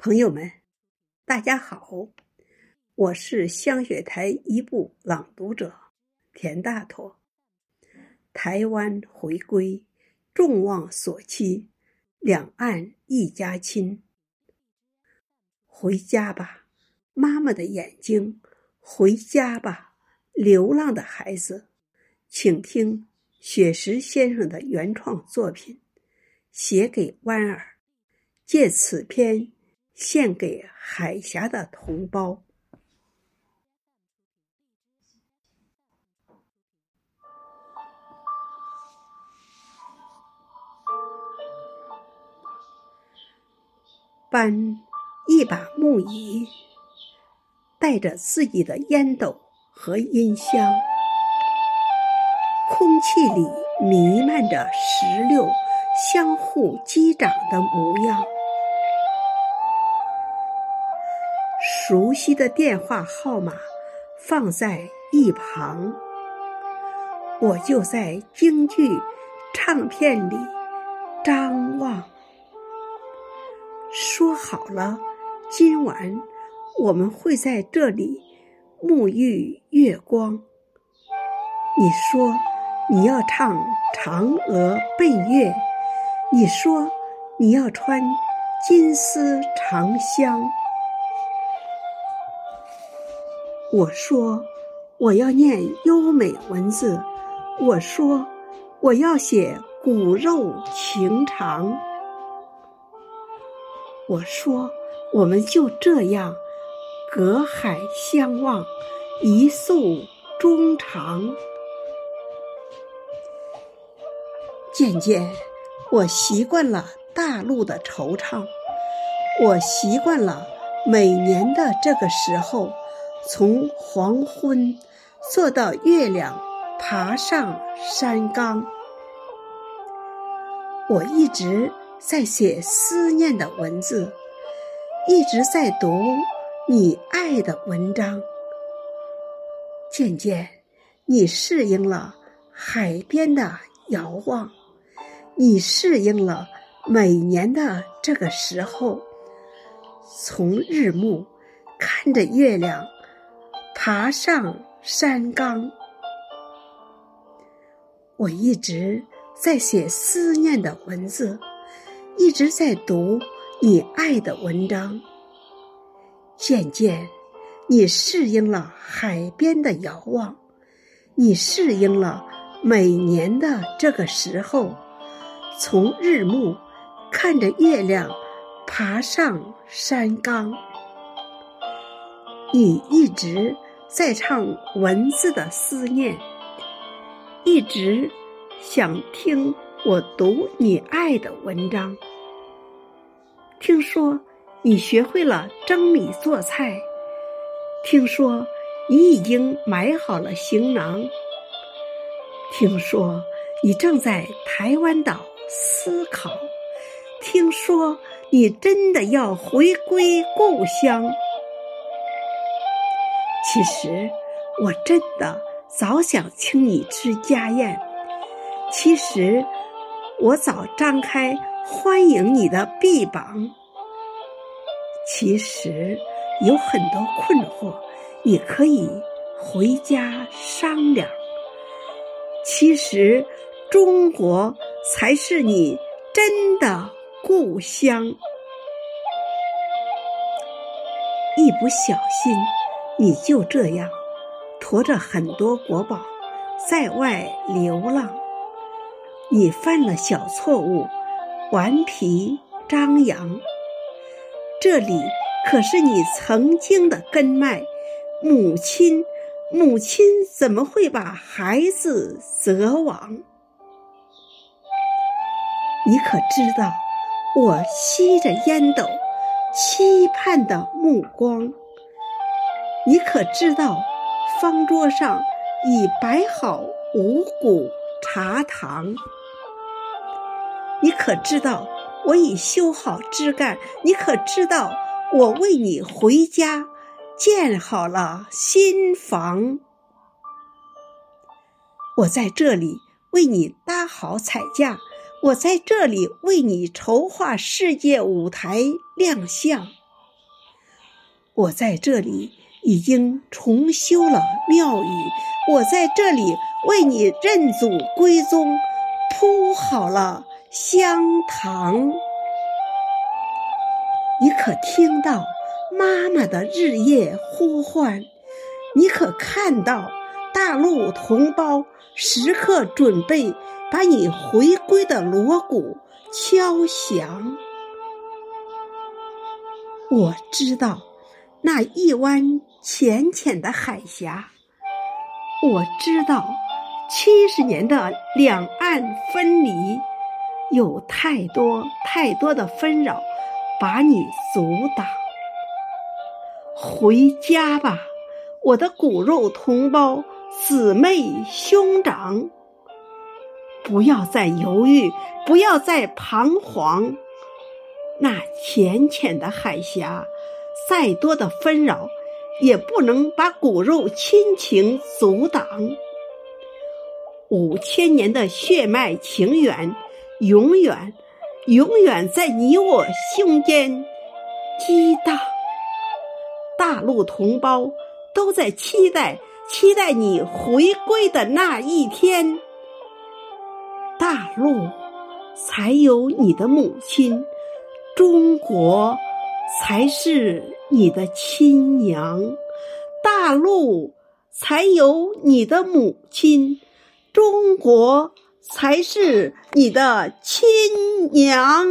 朋友们，大家好，我是香雪台一部朗读者田大坨。台湾回归，众望所期，两岸一家亲。回家吧，妈妈的眼睛；回家吧，流浪的孩子。请听雪石先生的原创作品，写给弯儿，借此篇。献给海峡的同胞。搬一把木椅，带着自己的烟斗和音箱，空气里弥漫着石榴相互击掌的模样。熟悉的电话号码放在一旁，我就在京剧唱片里张望。说好了，今晚我们会在这里沐浴月光。你说你要唱《嫦娥奔月》，你说你要穿金丝长香。我说，我要念优美文字。我说，我要写骨肉情长。我说，我们就这样隔海相望，一诉衷肠。渐渐，我习惯了大陆的惆怅，我习惯了每年的这个时候。从黄昏坐到月亮爬上山岗，我一直在写思念的文字，一直在读你爱的文章。渐渐，你适应了海边的遥望，你适应了每年的这个时候，从日暮看着月亮。爬上山岗，我一直在写思念的文字，一直在读你爱的文章。渐渐，你适应了海边的遥望，你适应了每年的这个时候，从日暮看着月亮爬上山岗，你一直。在唱文字的思念，一直想听我读你爱的文章。听说你学会了蒸米做菜，听说你已经买好了行囊，听说你正在台湾岛思考，听说你真的要回归故乡。其实，我真的早想请你吃家宴。其实，我早张开欢迎你的臂膀。其实，有很多困惑，你可以回家商量。其实，中国才是你真的故乡。一不小心。你就这样驮着很多国宝在外流浪，你犯了小错误，顽皮张扬。这里可是你曾经的根脉，母亲，母亲怎么会把孩子择亡？你可知道，我吸着烟斗，期盼的目光。你可知道，方桌上已摆好五谷茶糖？你可知道，我已修好枝干？你可知道，我为你回家建好了新房？我在这里为你搭好彩架，我在这里为你筹划世界舞台亮相。我在这里已经重修了庙宇，我在这里为你认祖归宗铺好了香堂。你可听到妈妈的日夜呼唤？你可看到大陆同胞时刻准备把你回归的锣鼓敲响？我知道那一湾浅浅的海峡，我知道七十年的两岸分离，有太多太多的纷扰。把你阻挡，回家吧，我的骨肉同胞、姊妹兄长，不要再犹豫，不要再彷徨。那浅浅的海峡，再多的纷扰，也不能把骨肉亲情阻挡。五千年的血脉情缘，永远。永远在你我胸间激荡，大陆同胞都在期待，期待你回归的那一天。大陆才有你的母亲，中国才是你的亲娘。大陆才有你的母亲，中国。才是你的亲娘。